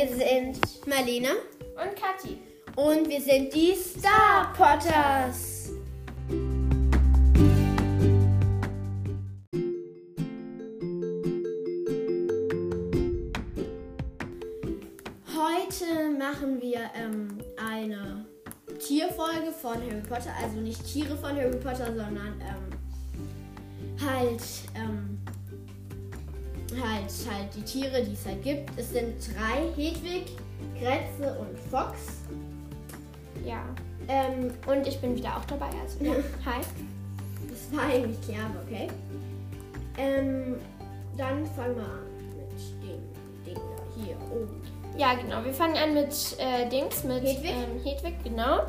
Wir sind Marlene und Kathi. und wir sind die Star Potters. Heute machen wir ähm, eine Tierfolge von Harry Potter, also nicht Tiere von Harry Potter, sondern ähm, halt, ähm, halt, halt die Tiere, die es halt gibt. Es sind drei: Hedwig, Grätze und Fox. Ja. Ähm, Und ich bin wieder auch dabei. Also, ja. Hi. das war eigentlich klar, aber okay. Ähm, dann fangen wir an mit dem Ding hier oben. Ja, genau. Wir fangen an mit äh, Dings, mit Hedwig? Ähm, Hedwig, genau.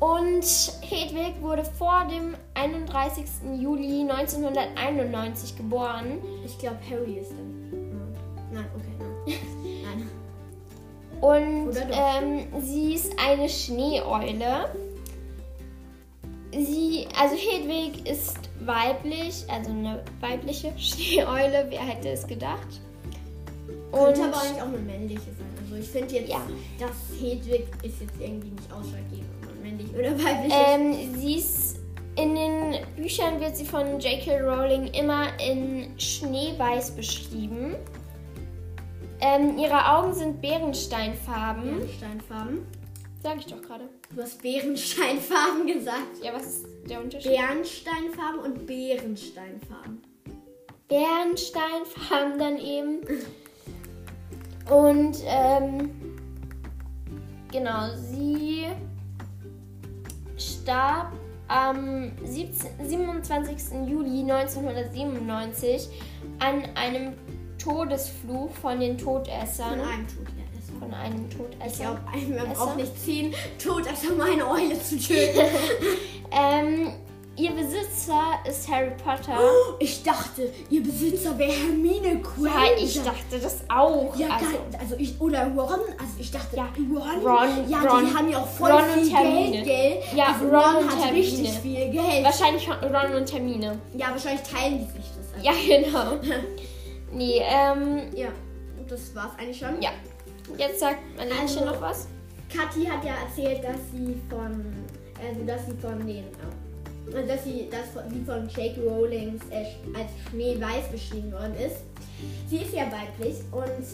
Und Hedwig wurde vor dem 31. Juli 1991 geboren. Ich glaube, Harry ist dann. Nein, okay, nein. nein. Und ähm, sie ist eine Schneeeule. Sie, also Hedwig ist weiblich, also eine weibliche Schneeeule. Wer hätte es gedacht? Könnte aber eigentlich auch eine männliche sein. Also ich finde jetzt, Ja. dass Hedwig ist jetzt irgendwie nicht ausschlaggebend, männlich oder weiblich ist. Ähm, sie ist in den Büchern wird sie von J.K. Rowling immer in Schneeweiß beschrieben. Ähm, ihre Augen sind Bärensteinfarben. Bärensteinfarben. Sag ich doch gerade. Du hast Bärensteinfarben gesagt. Ja, was ist der Unterschied? Bernsteinfarben und Bärensteinfarben. Bärensteinfarben dann eben. Und ähm, genau, sie starb am 17, 27. Juli 1997 an einem Todesfluch von den Todessern. Von einem Todesser. Von einem Ich Todesser. glaube, man braucht nicht ziehen, Todesser meine Eule zu töten. Ähm, ihr Besitzer ist Harry Potter. Oh, ich dachte, ihr Besitzer wäre Hermine Granger. Ja, ich dachte das auch. Ja, also, geil. also ich, oder Ron, also ich dachte, Ja, Ron, Ron, ja, Ron. die haben ja auch voll Ron und viel Hermine. Geld, gell? Ja, also Ron Ron, hat Hermine. richtig viel Geld. Wahrscheinlich Ron und Termine. Ja, wahrscheinlich teilen die sich das. halt. Ja, genau. Nee, ähm, Ja, das war's eigentlich schon. ja. Jetzt sagt Marlenchen Also- noch was. Kathi hat ja erzählt, dass sie von, also dass sie von den, also dass sie, dass sie von Jake Rowlings äh, als Schneeweiß beschrieben worden ist. Sie ist ja weiblich und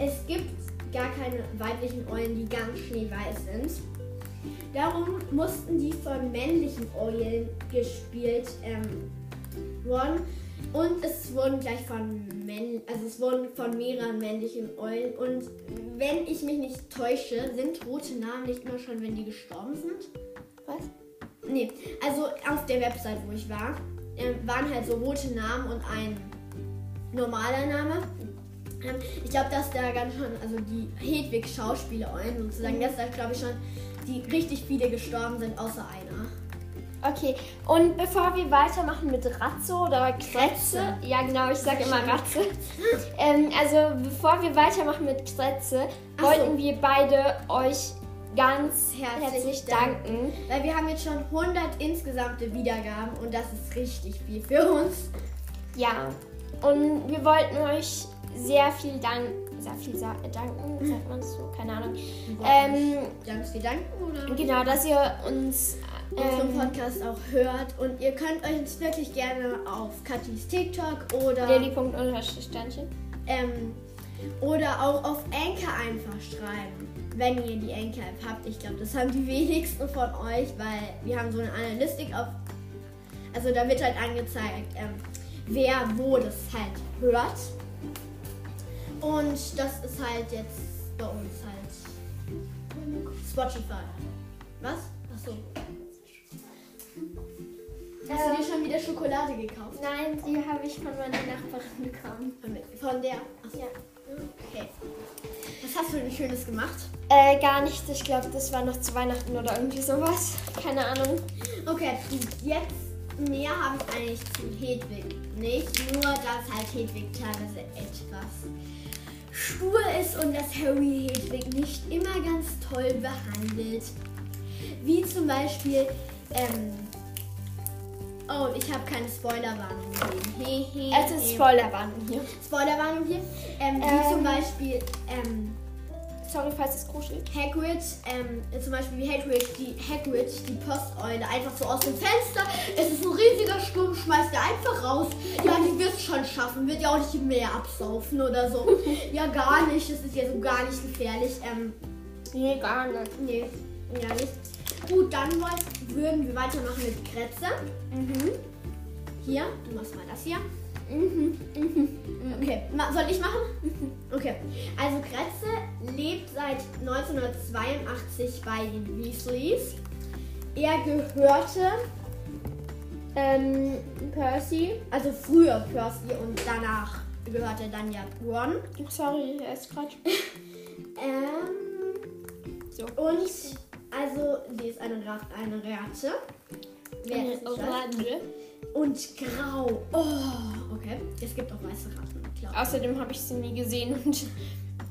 es gibt gar keine weiblichen Eulen, die ganz schneeweiß sind. Darum mussten die von männlichen Eulen gespielt ähm, worden. Und es wurden gleich von Männ also es wurden von mehreren männlichen Eulen. Und wenn ich mich nicht täusche, sind rote Namen nicht immer schon, wenn die gestorben sind. Was? Nee, also auf der Website, wo ich war, ähm, waren halt so rote Namen und ein normaler Name. Ähm, ich glaube, dass da ganz schon, also die Hedwig-Schauspieler-Eulen sozusagen, dass da glaube ich schon die richtig viele gestorben sind, außer einer. Okay, und bevor wir weitermachen mit Ratzo oder Kretze, Kretze. ja genau, ich sage immer. Ratze. ähm, also bevor wir weitermachen mit Kretze, Ach so. wollten wir beide euch ganz Herzlich herzlich danken. Weil wir haben jetzt schon 100 insgesamte Wiedergaben und das ist richtig viel für uns. Ja, und wir wollten euch sehr viel danken, sehr viel sa danken, sagt man es so, keine Ahnung. Ähm, Ganz viel danken oder? genau, dass ihr uns unseren ähm, Podcast auch hört und ihr könnt euch jetzt wirklich gerne auf Katis TikTok oder Lilly.Sternchen. ähm, oder auch auf Anchor einfach schreiben, wenn ihr die Anchor App habt. Ich glaube, das haben die wenigsten von euch, weil wir haben so eine Analystik auf, also da wird halt angezeigt, ähm, wer wo das halt hört. Und das ist halt jetzt bei uns halt Spotify. Was? Achso. Hast du dir schon wieder Schokolade gekauft? Nein, die habe ich von meiner Nachbarin bekommen. Von- Von der? Achso. Ja. Okay. Was hast du denn Schönes gemacht? Äh, gar nicht. Ich glaube, das war noch zu Weihnachten oder irgendwie sowas. Keine Ahnung. Okay, jetzt mehr habe ich eigentlich zu Hedwig nicht. Nur, dass halt Hedwig teilweise etwas stur ist und dass Harry Hedwig nicht immer ganz toll behandelt. Wie zum Beispiel, ähm, oh, ich habe keine Spoilerwarnung gegeben. He, he, Es ist. Spoilerwarnung hier. Spoilerwarnung hier. Ähm, wie Ähm. zum Beispiel, ähm, Sorry, falls es kuschelt. Hagrid, ähm, zum Beispiel wie Hagrid die, Hagrid, die Posteule, einfach so aus dem Fenster. Es ist ein riesiger Sturm, schmeißt er einfach raus. Ja, die wird es schon schaffen, wird ja auch nicht im Meer absaufen oder so. ja, gar nicht, das ist ja so gar nicht gefährlich. Ähm, Nee, gar nicht. nee, ja nicht. Gut, dann würden wir weitermachen mit Kretze. Mhm. Hier, du machst mal das hier. Mhm. Mhm. Okay, soll ich machen? Okay, also Kretze lebt seit 1982 bei den Weasleys. Er gehörte, Ähm, Percy. also früher Percy und danach gehörte dann ja Ron. Sorry, er ist gerade. Ähm, So. und sie ist eine, Rat, eine Ratte. Wer Eine? Orange. Und grau. Oh, okay. Es gibt auch weiße Ratten, klar. Außerdem habe ich sie nie gesehen und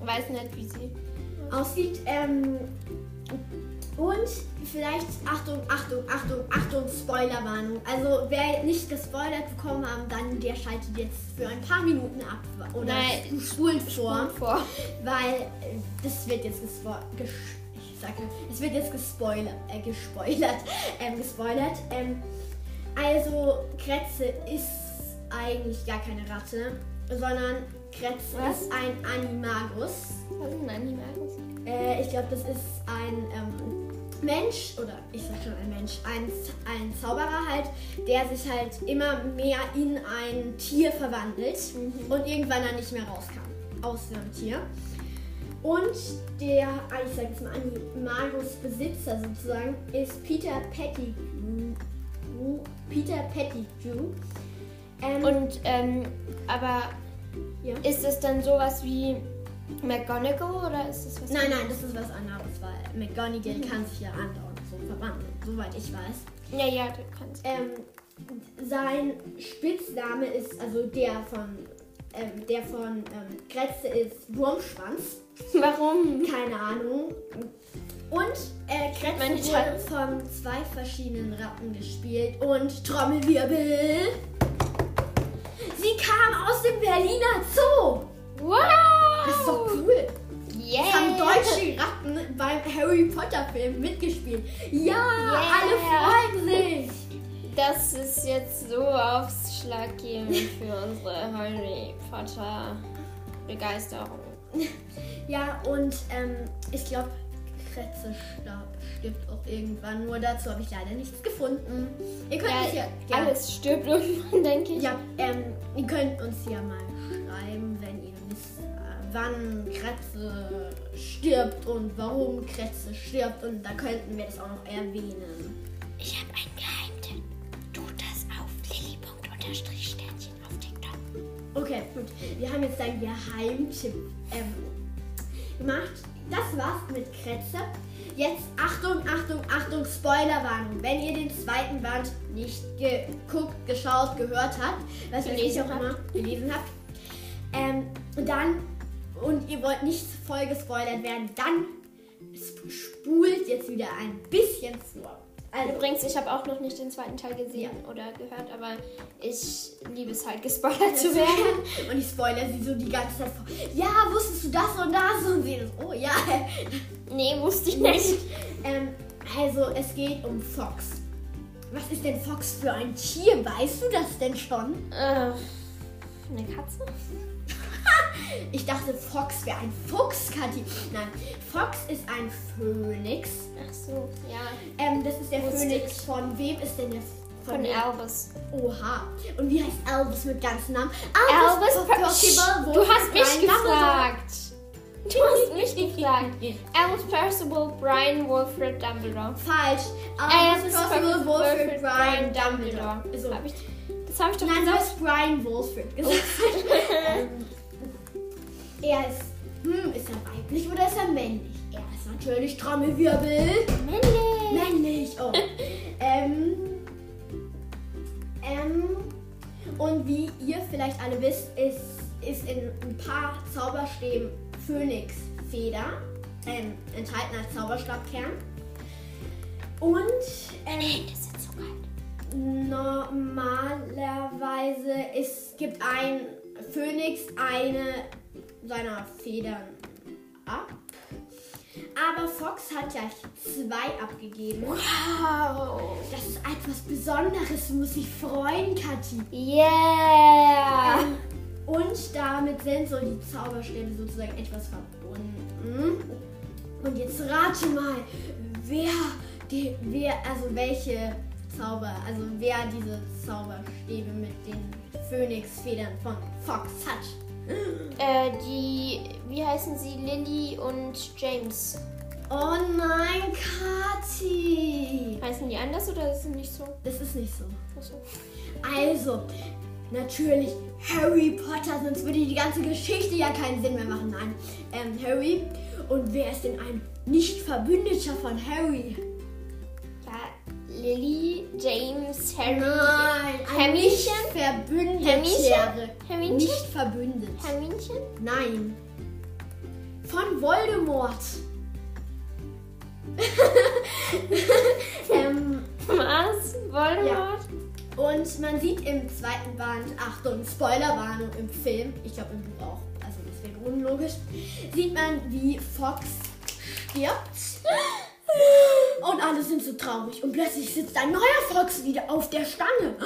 weiß nicht, wie sie. aussieht. Ähm, und vielleicht, Achtung, Achtung, Achtung, Achtung, Spoilerwarnung. Also wer nicht gespoilert bekommen haben, dann der schaltet jetzt für ein paar Minuten ab. Oder Nein. spult vor. Vor. Weil äh, das wird jetzt gespoilert. Sage, es wird jetzt gespoilert. Äh, gespoilert. Ähm, gespoilert. Ähm, also, Kretze ist eigentlich gar keine Ratte, sondern Kretze Was? ist ein Animagus. Was ist ein Animagus? Äh, ich glaube, das ist ein ähm, Mensch, oder ich sag schon ein Mensch, ein, ein Zauberer halt, der sich halt immer mehr in ein Tier verwandelt und irgendwann dann nicht mehr rauskam aus dem Tier. Und der, ich sag jetzt mal, Animagus-Besitzer sozusagen ist Peter Pettigrew. Peter Pettigrew. Ähm, Und, ähm, aber Ja. ist es dann sowas wie McGonagall oder ist es was nein, nein, das ist was anderes, weil McGonagall kann sich ja andauernd so verwandeln, soweit ich weiß. Ja, ja, du kannst. Ähm, sein Spitzname ist, also der von, ähm, der von ähm, Kretze ist Wurmschwanz. Warum? Keine Ahnung. Und äh, Kretze Meine wurde von zwei verschiedenen Ratten gespielt. Und Trommelwirbel. Sie kam aus dem Berliner Zoo. Wow! Das ist doch cool. Yeah! Es haben deutsche Ratten beim Harry Potter Film mitgespielt. Ja, Yeah. alle freuen sich. Das ist jetzt so ausschlaggebend für unsere Harry Potter Begeisterung. Ja, und ähm, ich glaube, Kretze stirbt auch irgendwann. Nur dazu habe ich leider nichts gefunden. Ihr könnt uns ja, Ja, alles stirbt irgendwann, denke ich. Ja, ähm, ihr könnt uns ja mal schreiben, wenn ihr wisst, äh, wann Kretze stirbt und warum Kretze stirbt. Und da könnten wir das auch noch erwähnen. Ich habe einen Geheimtipp. Okay, gut. Wir haben jetzt einen Geheimtipp ähm, gemacht. Das war's mit Kretze. Jetzt Achtung, Achtung, Achtung, Spoilerwarnung. Wenn ihr den zweiten Band nicht geguckt, geschaut, gehört habt, was ihr Gelesen auch immer gelesen habt, ähm, dann und ihr wollt nicht voll gespoilert werden, dann sp- spult jetzt wieder ein bisschen vor. Also, Übrigens, ich habe auch noch nicht den zweiten Teil gesehen oder gehört, aber ich liebe es halt, gespoilert zu werden. Und ich spoilere sie so die ganze Zeit vor. Ja, wusstest du das und das? Und sie ist, oh ja. Nee, wusste ich nicht. ähm, also, es geht um Fox. Was ist denn Fox für ein Tier? Weißt du das denn schon? Äh, eine Katze? Ich dachte, Fox wäre ein Fuchs, Kathi. Nein, Fox ist ein Phönix. Ach so, ja. Ähm, das ist der Wusste Phönix ich. von wem ist denn der Von wem? Elvis. Oha. Und wie heißt Elvis mit ganzem Namen? Elvis Per- Percival. Du hast mich gefragt. Du hast mich gefragt. Elvis Percival, Brian Wilfred Dumbledore. Falsch. Elvis Elvis Percival Wilfred Brian Dumbledore. So. Hab ich, das habe ich doch Nein, du gesagt. hast Brian Wolford gesagt. er ist, hm, ist er weiblich oder ist er männlich? Er ist natürlich Trommelwirbel. Männlich. Männlich, oh. ähm, ähm, und wie ihr vielleicht alle wisst, ist, ist in ein paar Zauberstäben Phönixfeder ähm, enthalten als Zauberstabkern. Und ähm, Hände sind so kalt. Normalerweise es gibt ein Phönix eine seiner Federn ab. aber Fox hat ja zwei abgegeben. Wow. Das ist etwas Besonderes, du musst dich freuen, Kathi. Yeah. Und damit sind so die Zauberstäbe sozusagen etwas verbunden. Und jetzt rate mal, wer, die, wer, also welche Zauber, also wer diese Zauberstäbe mit den Phönixfedern von Fox hat. Äh, die, wie heißen sie? Lily und James. Oh nein, Kathi! Heißen die anders oder ist es nicht so? Das ist nicht so. Achso. Also, natürlich Harry Potter, sonst würde die ganze Geschichte ja keinen Sinn mehr machen. Nein, ähm, Harry. Und wer ist denn ein Nicht-Verbündeter von Harry? Ja, Lily, James, Harry. Nein, ein Herminchen? Nicht-Verbündeter. Herminchen? Herminchen? Nicht verbündet. Herminchen? Nein. Von Voldemort. ähm, Was? Voldemort? und man sieht im zweiten Band, Achtung, Spoilerwarnung im Film, ich glaube im Buch auch, also das wäre unlogisch, sieht man, wie Fox stirbt. Alle sind so traurig. Und plötzlich sitzt ein neuer Fox wieder auf der Stange.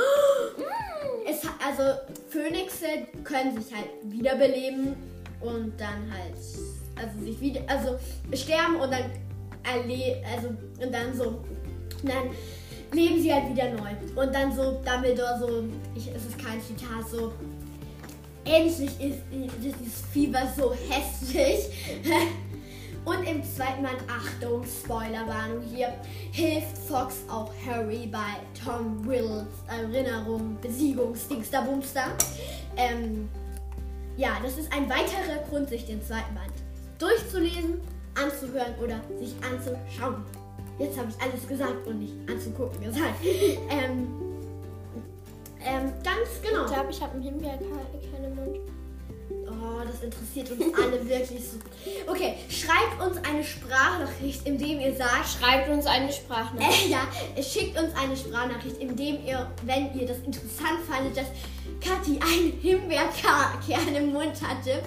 Es, also Phönixe können sich halt wiederbeleben und dann halt, also sich wieder, also sterben und dann erle also und dann so, dann leben sie halt wieder neu. Und dann so Dumbledore so, ich, es ist kein Zitat, so endlich ist dieses Fieber so hässlich. Und im zweiten Band, Achtung, Spoilerwarnung hier, hilft Fox auch Harry bei Tom Riddles Erinnerung, Besiegungsdingsterbumster. Ähm, ja, das ist ein weiterer Grund, sich den zweiten Band durchzulesen, anzuhören oder sich anzuschauen. Jetzt habe ich alles gesagt und nicht anzugucken gesagt. ähm, ähm, ganz genau. Ich glaube, ich habe einen Himbeerkerne im Mund. Oh, das interessiert uns alle wirklich so. Okay, schreibt uns eine Sprachnachricht, indem ihr sagt, Schreibt uns eine Sprachnachricht. äh, ja, schickt uns eine Sprachnachricht, indem ihr, wenn ihr das interessant fandet, dass Kathi einen Himbeerkern im Mund hatte,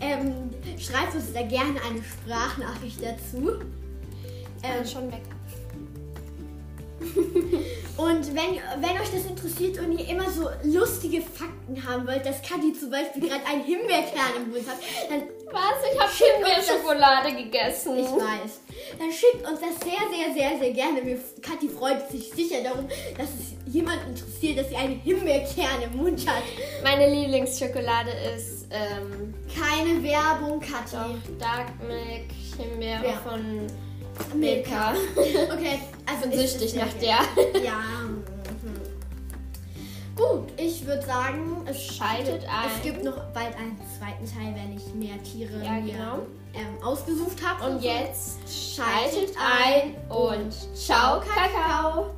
ähm, schreibt uns da gerne eine Sprachnachricht dazu. Ähm, schon weg. und wenn, wenn euch das interessiert und ihr immer so lustige Fakten haben wollt, dass Kathi zum Beispiel gerade einen Himbeerkern im Mund hat, dann Was? Ich habe Himbeerschokolade gegessen. Ich weiß. Dann schickt uns das sehr, sehr, sehr, sehr gerne. Wir, Kathi freut sich sicher darum, dass es jemand interessiert, dass sie einen Himbeerkern im Mund hat. Meine Lieblingsschokolade ist ähm, Keine Werbung, Kathi. Dark Milk Himbeere Ja. von Milka. Okay, also Bin ist süchtig nach der. Ja. Mhm. Gut, ich würde sagen, es Schaltet ein. Es gibt noch bald einen zweiten Teil, wenn ich mehr Tiere Ja, mir genau. ähm, ausgesucht habe. Und jetzt schaltet ein und ciao Kakao.